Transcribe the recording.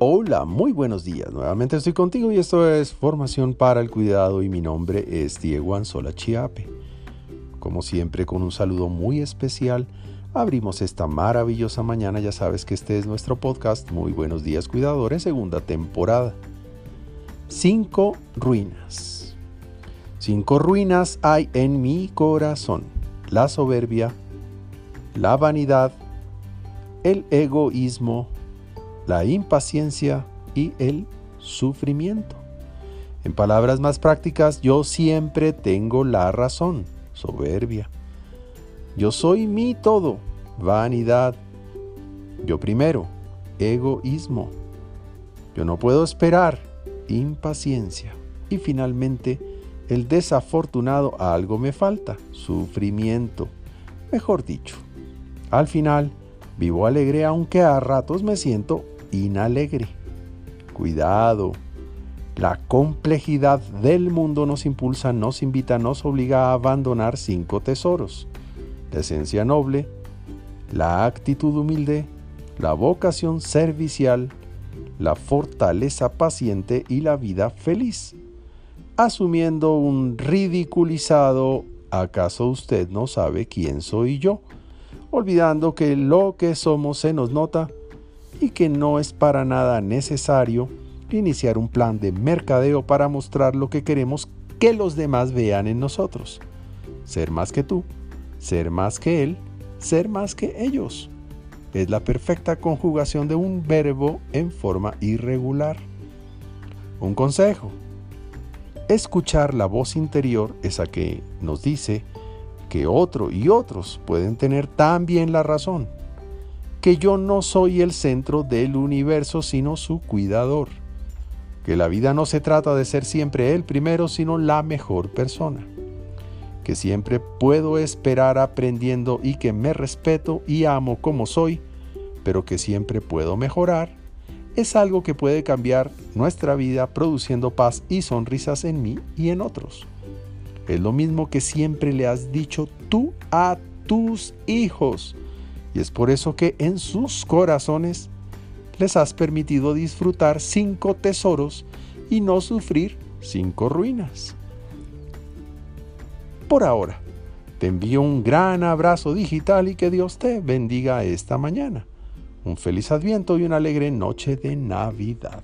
Hola, muy buenos días. Nuevamente estoy contigo y esto es Formación para el Cuidado y mi nombre es Diego Anzola Chiape. Como siempre, con un saludo muy especial, abrimos esta maravillosa mañana. Ya sabes que este es nuestro podcast Muy Buenos Días Cuidadores, segunda temporada. Cinco ruinas. Cinco ruinas hay en mi corazón. La soberbia, la vanidad, el egoísmo, la impaciencia y el sufrimiento. En palabras más prácticas, yo siempre tengo la razón, soberbia. Yo soy mi todo, vanidad. Yo primero, egoísmo. Yo no puedo esperar, impaciencia. Y finalmente, el desafortunado algo me falta, sufrimiento. Mejor dicho, al final, vivo alegre aunque a ratos me siento inalegre. Cuidado. La complejidad del mundo nos impulsa, nos invita, nos obliga a abandonar cinco tesoros. La esencia noble, la actitud humilde, la vocación servicial, la fortaleza paciente y la vida feliz. Asumiendo un ridiculizado, ¿acaso usted no sabe quién soy yo? Olvidando que lo que somos se nos nota y que no es para nada necesario iniciar un plan de mercadeo para mostrar lo que queremos que los demás vean en nosotros. Ser más que tú, ser más que él, ser más que ellos. Es la perfecta conjugación de un verbo en forma irregular. Un consejo. Escuchar la voz interior, esa que nos dice que otro y otros pueden tener también la razón que yo no soy el centro del universo, sino su cuidador, que la vida no se trata de ser siempre el primero, sino la mejor persona, que siempre puedo esperar aprendiendo y que me respeto y amo como soy, pero que siempre puedo mejorar, es algo que puede cambiar nuestra vida produciendo paz y sonrisas en mí y en otros. Es lo mismo que siempre le has dicho tú a tus hijos y es por eso que en sus corazones les has permitido disfrutar cinco tesoros y no sufrir cinco ruinas. Por ahora, te envío un gran abrazo digital y que Dios te bendiga esta mañana. Un feliz adviento y una alegre noche de Navidad.